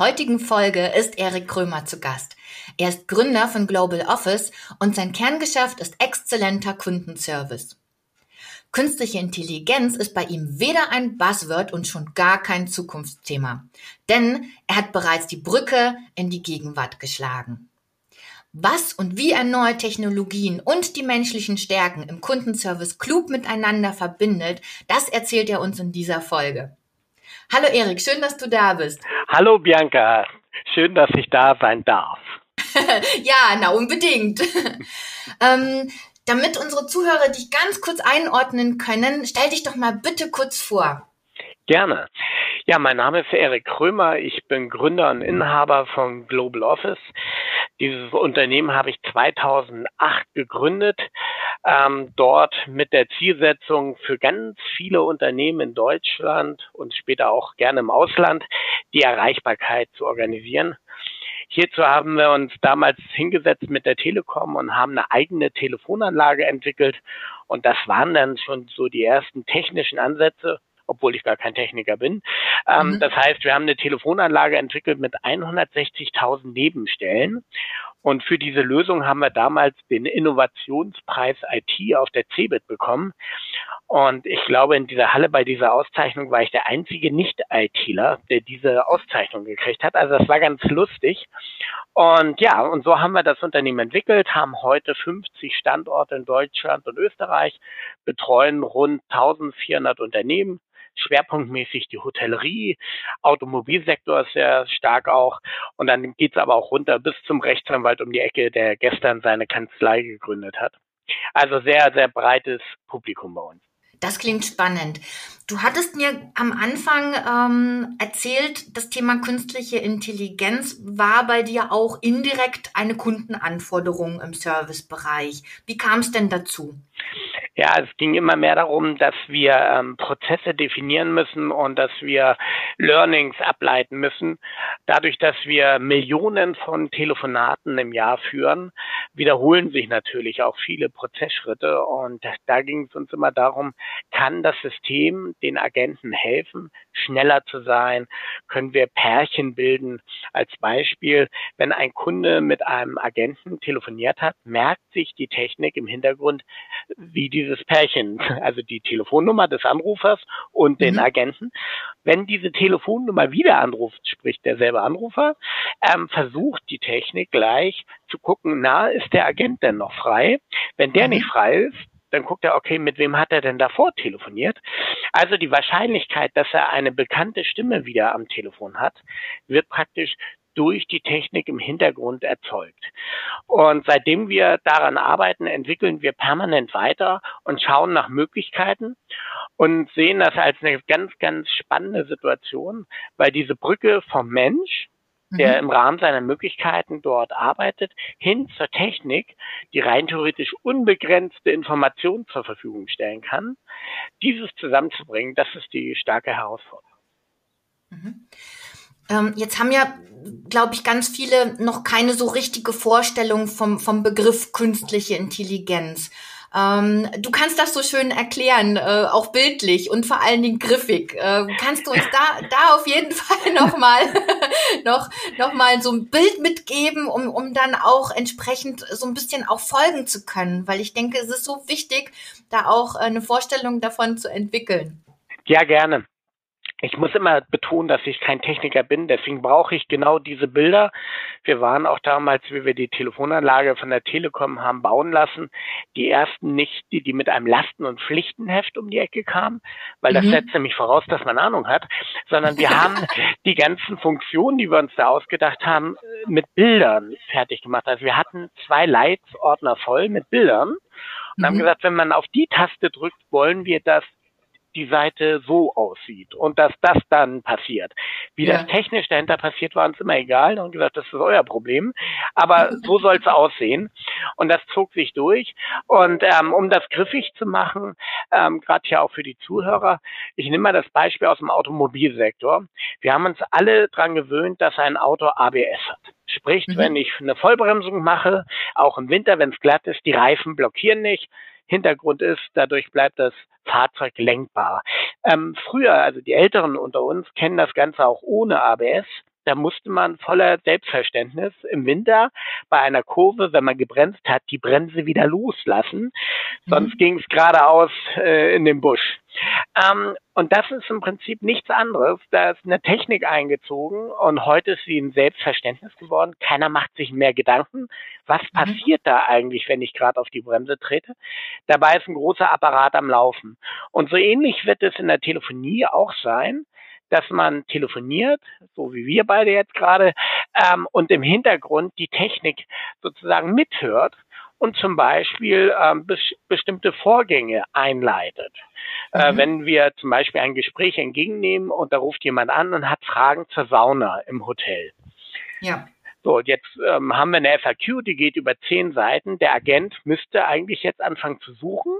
Heutigen Folge ist Erik Krömer zu Gast. Er ist Gründer von Global Office und sein Kerngeschäft ist exzellenter Kundenservice. Künstliche Intelligenz ist bei ihm weder ein Buzzword und schon gar kein Zukunftsthema, denn er hat bereits die Brücke in die Gegenwart geschlagen. Was und wie er neue Technologien und die menschlichen Stärken im Kundenservice klug miteinander verbindet, das erzählt er uns in dieser Folge. Hallo Erik, schön, dass du da bist. Hallo Bianca, schön, dass ich da sein darf. ja, na unbedingt. ähm, damit unsere Zuhörer dich ganz kurz einordnen können, stell dich doch mal bitte kurz vor. Gerne. Ja, mein Name ist Erik Krömer. Ich bin Gründer und Inhaber von Global Office. Dieses Unternehmen habe ich 2008 gegründet, ähm, dort mit der Zielsetzung für ganz viele Unternehmen in Deutschland und später auch gerne im Ausland die Erreichbarkeit zu organisieren. Hierzu haben wir uns damals hingesetzt mit der Telekom und haben eine eigene Telefonanlage entwickelt. Und das waren dann schon so die ersten technischen Ansätze obwohl ich gar kein Techniker bin. Ähm, mhm. Das heißt, wir haben eine Telefonanlage entwickelt mit 160.000 Nebenstellen. Und für diese Lösung haben wir damals den Innovationspreis IT auf der CeBIT bekommen. Und ich glaube, in dieser Halle bei dieser Auszeichnung war ich der einzige Nicht-ITler, der diese Auszeichnung gekriegt hat. Also das war ganz lustig. Und ja, und so haben wir das Unternehmen entwickelt, haben heute 50 Standorte in Deutschland und Österreich, betreuen rund 1400 Unternehmen, schwerpunktmäßig die Hotellerie, Automobilsektor ist sehr stark auch. Und dann geht's aber auch runter bis zum Rechtsanwalt um die Ecke, der gestern seine Kanzlei gegründet hat. Also sehr, sehr breites Publikum bei uns. Das klingt spannend. Du hattest mir am Anfang ähm, erzählt, das Thema künstliche Intelligenz war bei dir auch indirekt eine Kundenanforderung im Servicebereich. Wie kam es denn dazu? Ja, es ging immer mehr darum, dass wir ähm, Prozesse definieren müssen und dass wir Learnings ableiten müssen. Dadurch, dass wir Millionen von Telefonaten im Jahr führen, wiederholen sich natürlich auch viele Prozessschritte. Und da ging es uns immer darum, kann das System den Agenten helfen, schneller zu sein? Können wir Pärchen bilden? Als Beispiel, wenn ein Kunde mit einem Agenten telefoniert hat, merkt sich die Technik im Hintergrund, wie dieses Pärchen, also die Telefonnummer des Anrufers und den mhm. Agenten. Wenn diese Telefonnummer wieder anruft, spricht derselbe Anrufer, ähm, versucht die Technik gleich zu gucken, na, ist der Agent denn noch frei? Wenn der mhm. nicht frei ist, dann guckt er, okay, mit wem hat er denn davor telefoniert? Also die Wahrscheinlichkeit, dass er eine bekannte Stimme wieder am Telefon hat, wird praktisch durch die Technik im Hintergrund erzeugt. Und seitdem wir daran arbeiten, entwickeln wir permanent weiter und schauen nach Möglichkeiten und sehen das als eine ganz, ganz spannende Situation, weil diese Brücke vom Mensch der mhm. im Rahmen seiner Möglichkeiten dort arbeitet, hin zur Technik, die rein theoretisch unbegrenzte Informationen zur Verfügung stellen kann. Dieses zusammenzubringen, das ist die starke Herausforderung. Mhm. Ähm, jetzt haben ja, glaube ich, ganz viele noch keine so richtige Vorstellung vom, vom Begriff künstliche Intelligenz. Ähm, du kannst das so schön erklären, äh, auch bildlich und vor allen Dingen griffig. Äh, kannst du uns da, da auf jeden Fall nochmal noch, noch mal so ein Bild mitgeben, um, um dann auch entsprechend so ein bisschen auch folgen zu können? Weil ich denke, es ist so wichtig, da auch eine Vorstellung davon zu entwickeln. Ja, gerne ich muss immer betonen, dass ich kein Techniker bin, deswegen brauche ich genau diese Bilder. Wir waren auch damals, wie wir die Telefonanlage von der Telekom haben bauen lassen, die ersten nicht, die, die mit einem Lasten- und Pflichtenheft um die Ecke kamen, weil das mhm. setzt nämlich voraus, dass man Ahnung hat, sondern wir haben die ganzen Funktionen, die wir uns da ausgedacht haben, mit Bildern fertig gemacht. Also wir hatten zwei Leitsordner voll mit Bildern und mhm. haben gesagt, wenn man auf die Taste drückt, wollen wir das die Seite so aussieht und dass das dann passiert. Wie ja. das technisch dahinter passiert, war uns immer egal und gesagt, das ist euer Problem. Aber so soll es aussehen. Und das zog sich durch. Und ähm, um das griffig zu machen, ähm, gerade ja auch für die Zuhörer, ich nehme mal das Beispiel aus dem Automobilsektor. Wir haben uns alle dran gewöhnt, dass ein Auto ABS hat. Sprich, mhm. wenn ich eine Vollbremsung mache, auch im Winter, wenn es glatt ist, die Reifen blockieren nicht. Hintergrund ist, dadurch bleibt das Fahrzeug lenkbar. Ähm, früher, also die Älteren unter uns kennen das Ganze auch ohne ABS. Da musste man voller Selbstverständnis im Winter bei einer Kurve, wenn man gebremst hat, die Bremse wieder loslassen. Sonst mhm. ging es geradeaus äh, in den Busch. Ähm, und das ist im Prinzip nichts anderes. Da ist eine Technik eingezogen und heute ist sie ein Selbstverständnis geworden. Keiner macht sich mehr Gedanken. Was mhm. passiert da eigentlich, wenn ich gerade auf die Bremse trete? Dabei ist ein großer Apparat am Laufen. Und so ähnlich wird es in der Telefonie auch sein dass man telefoniert, so wie wir beide jetzt gerade, ähm, und im Hintergrund die Technik sozusagen mithört und zum Beispiel ähm, bes bestimmte Vorgänge einleitet. Äh, mhm. Äh, wenn wir zum Beispiel ein Gespräch entgegennehmen und da ruft jemand an und hat Fragen zur Sauna im Hotel. Ja. So, jetzt ähm, haben wir eine FAQ, die geht über zehn Seiten. Der Agent müsste eigentlich jetzt anfangen zu suchen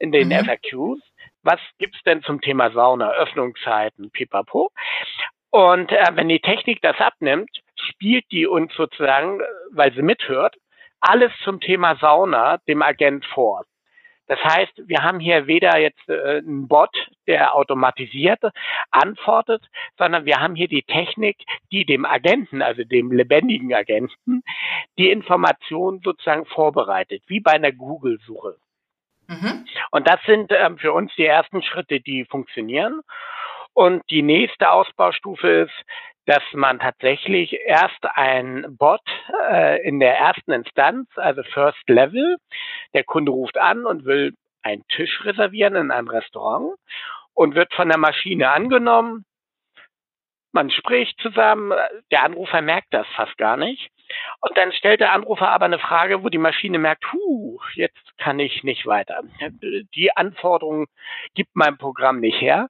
in den mhm. FAQs was gibt's denn zum Thema Sauna, Öffnungszeiten, pipapo. Und äh, wenn die Technik das abnimmt, spielt die uns sozusagen, weil sie mithört, alles zum Thema Sauna dem Agent vor. Das heißt, wir haben hier weder jetzt äh, einen Bot, der automatisiert antwortet, sondern wir haben hier die Technik, die dem Agenten, also dem lebendigen Agenten, die Information sozusagen vorbereitet, wie bei einer Google-Suche. Mhm. Und das sind ähm, für uns die ersten Schritte, die funktionieren. Und die nächste Ausbaustufe ist, dass man tatsächlich erst ein Bot äh, in der ersten Instanz, also First Level, der Kunde ruft an und will einen Tisch reservieren in einem Restaurant und wird von der Maschine angenommen. Man spricht zusammen, der Anrufer merkt das fast gar nicht. Und dann stellt der Anrufer aber eine Frage, wo die Maschine merkt, huh, jetzt kann ich nicht weiter. Die Anforderungen gibt mein Programm nicht her.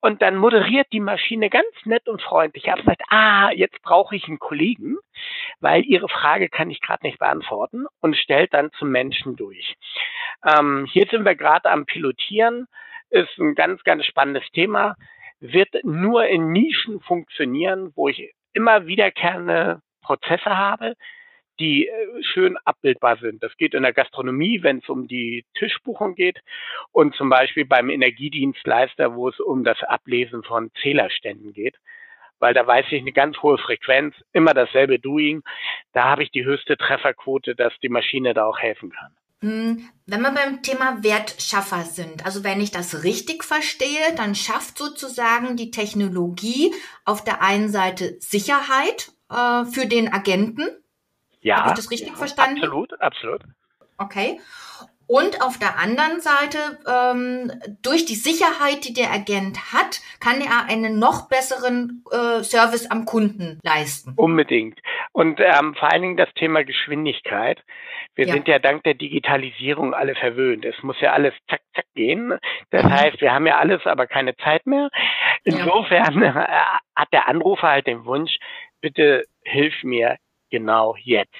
Und dann moderiert die Maschine ganz nett und freundlich ab, sagt, ah, jetzt brauche ich einen Kollegen, weil Ihre Frage kann ich gerade nicht beantworten und stellt dann zum Menschen durch. Ähm, hier sind wir gerade am Pilotieren, ist ein ganz, ganz spannendes Thema, wird nur in Nischen funktionieren, wo ich immer wiederkehrende Prozesse habe, die äh, schön abbildbar sind. Das geht in der Gastronomie, wenn es um die Tischbuchung geht und zum Beispiel beim Energiedienstleister, wo es um das Ablesen von Zählerständen geht. Weil da weiß ich eine ganz hohe Frequenz, immer dasselbe Doing. Da habe ich die höchste Trefferquote, dass die Maschine da auch helfen kann. Hm, wenn wir beim Thema Wertschaffer sind, also wenn ich das richtig verstehe, dann schafft sozusagen die Technologie auf der einen Seite Sicherheit äh, für den Agenten. Ja. Habe ich das richtig ja, verstanden? Absolut, absolut. Okay. Und auf der anderen Seite, ähm, durch die Sicherheit, die der Agent hat, kann er einen noch besseren äh, Service am Kunden leisten. Unbedingt. Und ähm, vor allen Dingen das Thema Geschwindigkeit. Wir ja. sind ja dank der Digitalisierung alle verwöhnt. Es muss ja alles zack, zack gehen. Das mhm. heißt, wir haben ja alles, aber keine Zeit mehr. Insofern ja. äh, hat der Anrufer halt den Wunsch, bitte hilf mir genau jetzt.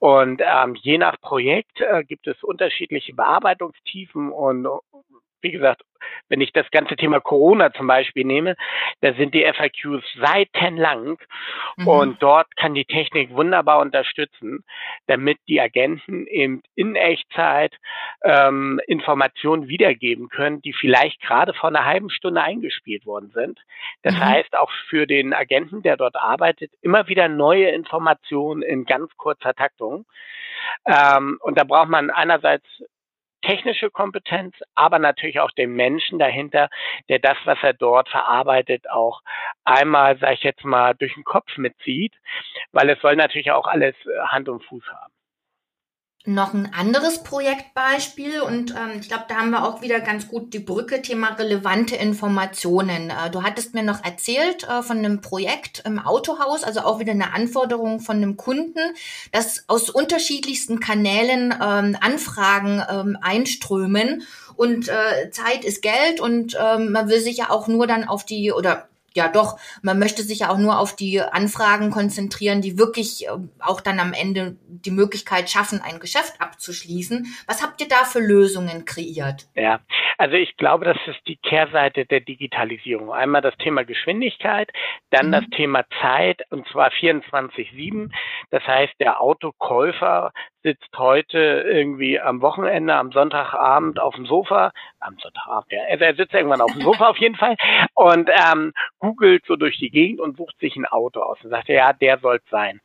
Und ähm, je nach Projekt äh, gibt es unterschiedliche Bearbeitungstiefen und wie gesagt, wenn ich das ganze Thema Corona zum Beispiel nehme, da sind die FAQs seitenlang mhm. und dort kann die Technik wunderbar unterstützen, damit die Agenten eben in Echtzeit ähm, Informationen wiedergeben können, die vielleicht gerade vor einer halben Stunde eingespielt worden sind. Das mhm. heißt auch für den Agenten, der dort arbeitet, immer wieder neue Informationen in ganz kurzer Taktung. Ähm, und da braucht man einerseits technische Kompetenz, aber natürlich auch den Menschen dahinter, der das, was er dort verarbeitet, auch einmal, sage ich jetzt mal, durch den Kopf mitzieht, weil es soll natürlich auch alles äh, Hand und Fuß haben noch ein anderes Projektbeispiel und ähm, ich glaube, da haben wir auch wieder ganz gut die Brücke, Thema relevante Informationen. Äh, du hattest mir noch erzählt äh, von einem Projekt im Autohaus, also auch wieder eine Anforderung von einem Kunden, dass aus unterschiedlichsten Kanälen ähm, Anfragen ähm, einströmen und äh, Zeit ist Geld und ähm, man will sich ja auch nur dann auf die oder ja doch, man möchte sich ja auch nur auf die Anfragen konzentrieren, die wirklich äh, auch dann am Ende die Möglichkeit schaffen, ein Geschäft abzuschließen. Was habt ihr da für Lösungen kreiert? Ja, also ich glaube, das ist die Kehrseite der Digitalisierung. Einmal das Thema Geschwindigkeit, dann mhm. das Thema Zeit und zwar 24-7. Das heißt, der Autokäufer sitzt heute irgendwie am Wochenende, am Sonntagabend auf dem Sofa, am Sonntagabend, ja, er sitzt irgendwann auf dem Sofa auf jeden Fall und ähm, googelt so durch die Gegend und sucht sich ein Auto aus und sagt, ja, der soll es sein.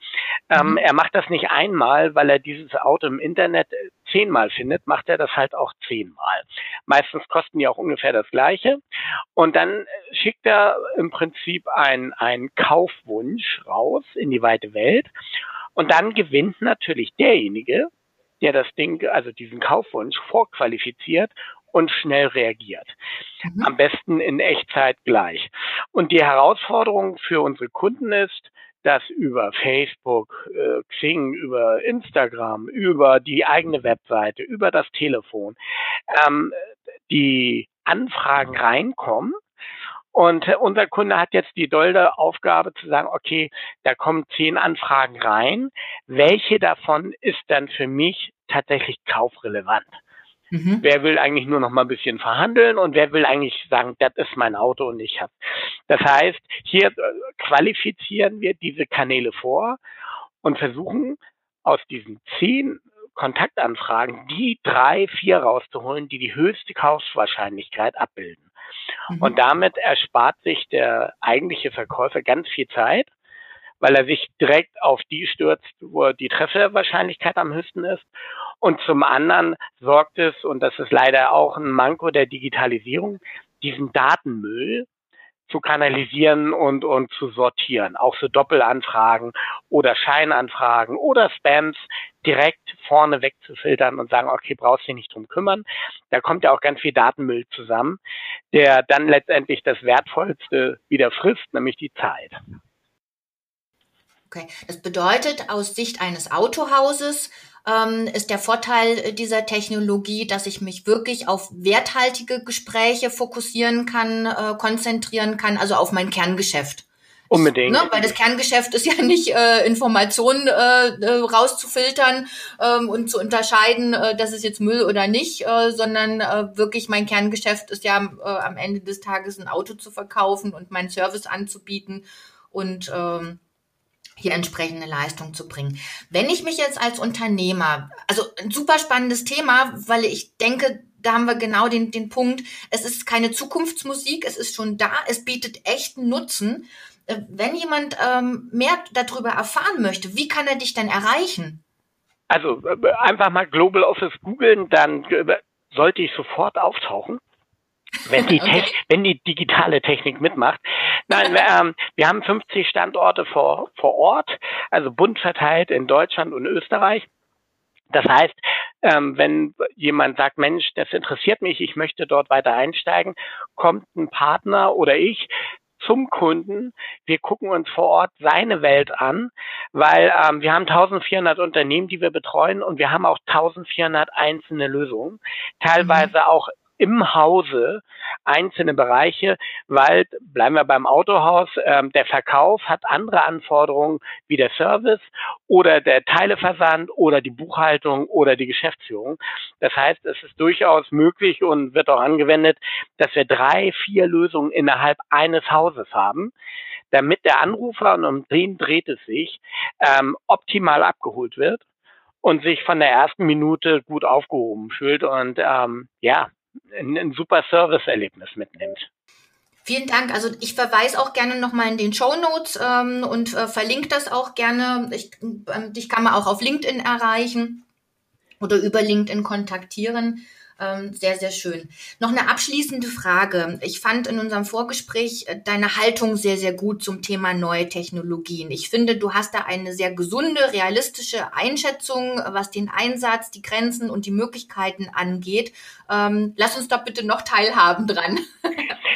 Ähm, mhm. er macht das nicht einmal, weil er dieses Auto im Internet zehnmal findet, macht er das halt auch zehnmal. Meistens kosten die auch ungefähr das gleiche. Und dann schickt er im Prinzip einen, einen Kaufwunsch raus in die weite Welt. Und dann gewinnt natürlich derjenige, der das Ding, also diesen Kaufwunsch vorqualifiziert und schnell reagiert. Mhm. Am besten in Echtzeit gleich. Und die Herausforderung für unsere Kunden ist, dass über Facebook, äh, Xing, über Instagram, über die eigene Webseite, über das Telefon ähm, die Anfragen reinkommen. Und unser Kunde hat jetzt die dolde Aufgabe zu sagen, okay, da kommen zehn Anfragen rein. Welche davon ist dann für mich tatsächlich kaufrelevant? Mhm. Wer will eigentlich nur noch mal ein bisschen verhandeln und wer will eigentlich sagen, das ist mein Auto und ich habe. Das heißt, hier äh, qualifizieren wir diese Kanäle vor und versuchen aus diesen zehn Kontaktanfragen die drei, vier rauszuholen, die die höchste Kaufswahrscheinlichkeit abbilden. Mhm. Und damit erspart sich der eigentliche Verkäufer ganz viel Zeit, weil er sich direkt auf die stürzt, wo die Trefferwahrscheinlichkeit am höchsten ist und zum anderen sorgt es, und das ist leider auch ein Manko der Digitalisierung, diesen Datenmüll zu kanalisieren und, und zu sortieren. Auch so Doppelanfragen oder Scheinanfragen oder Spams direkt vorne wegzufiltern und sagen, okay, brauchst dich nicht drum kümmern. Da kommt ja auch ganz viel Datenmüll zusammen, der dann letztendlich das Wertvollste wieder frisst, nämlich die Zeit. Okay, das bedeutet aus Sicht eines Autohauses ähm, ist der Vorteil dieser Technologie, dass ich mich wirklich auf werthaltige Gespräche fokussieren kann, äh, konzentrieren kann, also auf mein Kerngeschäft. Unbedingt. Ne, weil das Kerngeschäft ist ja nicht äh, Informationen äh, äh, rauszufiltern ähm, und zu unterscheiden, äh, das ist jetzt Müll oder nicht, äh, sondern äh, wirklich mein Kerngeschäft ist ja äh, am Ende des Tages ein Auto zu verkaufen und meinen Service anzubieten und ähm, hier entsprechende Leistung zu bringen. Wenn ich mich jetzt als Unternehmer, also ein super spannendes Thema, weil ich denke, da haben wir genau den, den Punkt, es ist keine Zukunftsmusik, es ist schon da, es bietet echten Nutzen. Äh, wenn jemand ähm, mehr darüber erfahren möchte, wie kann er dich denn erreichen? Also äh, einfach mal Global Office googeln, dann äh, sollte ich sofort auftauchen wenn die, okay. wenn die digitale Technik mitmacht. Nein, ähm, wir haben 50 Standorte vor, vor Ort, also bunt verteilt in Deutschland und Österreich. Das heißt, ähm, wenn jemand sagt, Mensch, das interessiert mich, ich möchte dort weiter einsteigen, kommt ein Partner oder ich zum Kunden. Wir gucken uns vor Ort seine Welt an, weil ähm, wir haben 1400 Unternehmen, die wir betreuen und wir haben auch 1400 einzelne Lösungen, teilweise mhm. auch im Hause einzelne Bereiche, weil, bleiben wir beim Autohaus, ähm, der Verkauf hat andere Anforderungen wie der Service oder der Teileversand oder die Buchhaltung oder die Geschäftsführung. Das heißt, es ist durchaus möglich und wird auch angewendet, dass wir drei, vier Lösungen innerhalb eines Hauses haben damit der Anrufer, und um den dreht es sich, ähm, optimal abgeholt wird und sich von der ersten Minute gut aufgehoben fühlt. Und ähm, ja, ein, ein super Serviceerlebnis mitnimmt. Vielen Dank. Also ich verweise auch gerne nochmal in den Show Notes ähm, und äh, verlinke das auch gerne. Ich, äh, dich kann man auch auf LinkedIn erreichen oder über LinkedIn kontaktieren. Ähm, sehr, sehr schön. Noch eine abschließende Frage. Ich fand in unserem Vorgespräch äh, deine Haltung sehr, sehr gut zum Thema neue Technologien. Ich finde, du hast da eine sehr gesunde, realistische Einschätzung, was den Einsatz, die Grenzen und die Möglichkeiten angeht. Ähm, lass uns doch bitte noch teilhaben dran.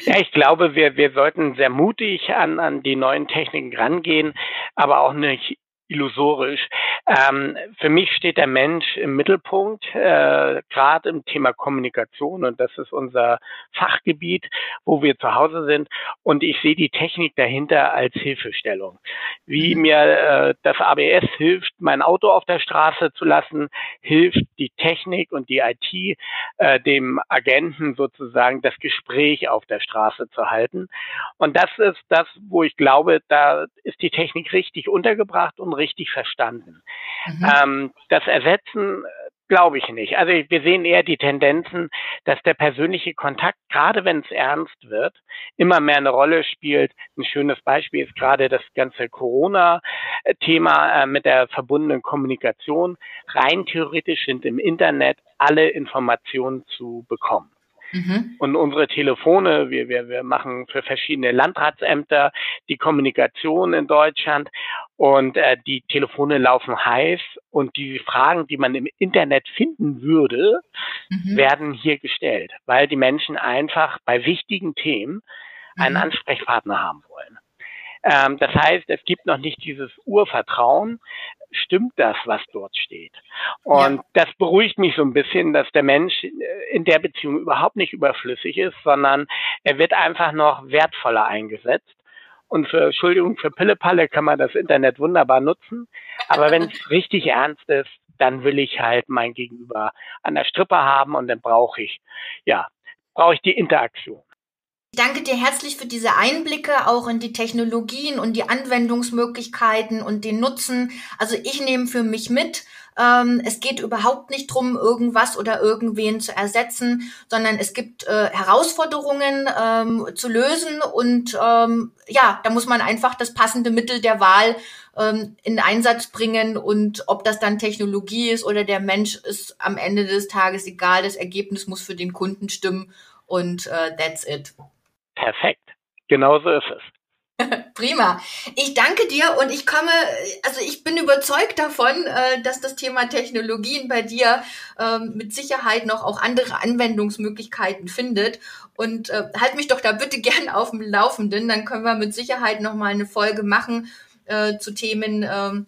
Ja, ich glaube, wir, wir sollten sehr mutig an, an die neuen Techniken rangehen, aber auch nicht illusorisch. Ähm, für mich steht der Mensch im Mittelpunkt, äh, gerade im Thema Kommunikation und das ist unser Fachgebiet, wo wir zu Hause sind und ich sehe die Technik dahinter als Hilfestellung. Wie mhm. mir äh, das ABS hilft, mein Auto auf der Straße zu lassen, hilft die Technik und die IT äh, dem Agenten sozusagen das Gespräch auf der Straße zu halten. Und das ist das, wo ich glaube, da ist die Technik richtig untergebracht und richtig verstanden. Mhm. Ähm, das Ersetzen Glaube ich nicht. Also wir sehen eher die Tendenzen, dass der persönliche Kontakt, gerade wenn es ernst wird, immer mehr eine Rolle spielt. Ein schönes Beispiel ist gerade das ganze Corona-Thema äh, mit der verbundenen Kommunikation. Rein theoretisch sind im Internet alle Informationen zu bekommen. Mhm. Und unsere Telefone, wir, wir, wir machen für verschiedene Landratsämter die Kommunikation in Deutschland und äh, die Telefone laufen heiß und die Fragen, die man im Internet finden würde, mhm. werden hier gestellt, weil die Menschen einfach bei wichtigen Themen einen mhm. Ansprechpartner haben wollen. Ähm, das heißt, es gibt noch nicht dieses Urvertrauen, stimmt das, was dort steht. Und ja. das beruhigt mich so ein bisschen, dass der Mensch in der Beziehung überhaupt nicht überflüssig ist, sondern er wird einfach noch wertvoller eingesetzt. Und für, Entschuldigung, für Pillepalle kann man das Internet wunderbar nutzen. Aber wenn es richtig ernst ist, dann will ich halt mein Gegenüber an der Strippe haben und dann brauche ich, ja, brauche ich die Interaktion. Danke dir herzlich für diese Einblicke auch in die Technologien und die Anwendungsmöglichkeiten und den Nutzen. Also ich nehme für mich mit, ähm, es geht überhaupt nicht drum, irgendwas oder irgendwen zu ersetzen, sondern es gibt äh, Herausforderungen ähm, zu lösen und ähm, ja, da muss man einfach das passende Mittel der Wahl ähm, in Einsatz bringen und ob das dann Technologie ist oder der Mensch ist am Ende des Tages egal. Das Ergebnis muss für den Kunden stimmen und äh, that's it. Perfekt. Genauso ist es. Prima. Ich danke dir und ich komme, also ich bin überzeugt davon, äh, dass das Thema Technologien bei dir ähm, mit Sicherheit noch auch andere Anwendungsmöglichkeiten findet. Und äh, halt mich doch da bitte gern auf dem Laufenden, dann können wir mit Sicherheit noch mal eine Folge machen äh, zu Themen, ähm,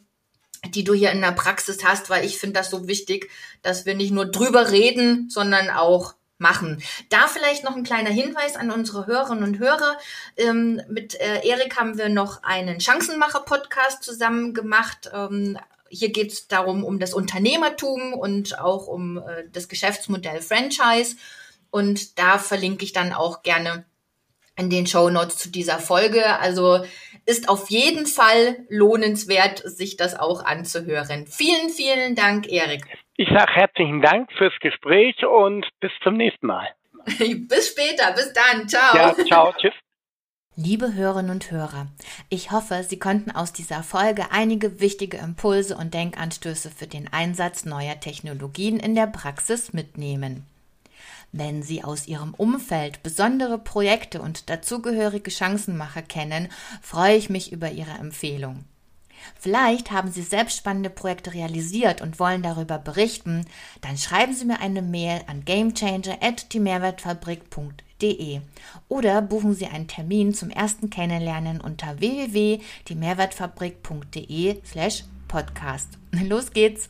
die du hier in der Praxis hast, weil ich finde das so wichtig, dass wir nicht nur drüber reden, sondern auch machen. Da vielleicht noch ein kleiner Hinweis an unsere Hörerinnen und Hörer. Ähm, mit äh, Erik haben wir noch einen Chancenmacher-Podcast zusammen gemacht. Ähm, hier geht es darum, um das Unternehmertum und auch um äh, das Geschäftsmodell Franchise. Und da verlinke ich dann auch gerne in den Show Notes zu dieser Folge. Also ist auf jeden Fall lohnenswert, sich das auch anzuhören. Vielen, vielen Dank, Erik. Ich sage herzlichen Dank fürs Gespräch und bis zum nächsten Mal. bis später, bis dann, ciao. Ja, ciao, tschüss. Liebe Hörerinnen und Hörer, ich hoffe, Sie konnten aus dieser Folge einige wichtige Impulse und Denkanstöße für den Einsatz neuer Technologien in der Praxis mitnehmen. Wenn Sie aus Ihrem Umfeld besondere Projekte und dazugehörige Chancenmacher kennen, freue ich mich über Ihre Empfehlung. Vielleicht haben Sie selbst spannende Projekte realisiert und wollen darüber berichten, dann schreiben Sie mir eine Mail an gamechanger@diemehrwertfabrik.de oder buchen Sie einen Termin zum ersten Kennenlernen unter www.diemehrwertfabrik.de/podcast. Los geht's!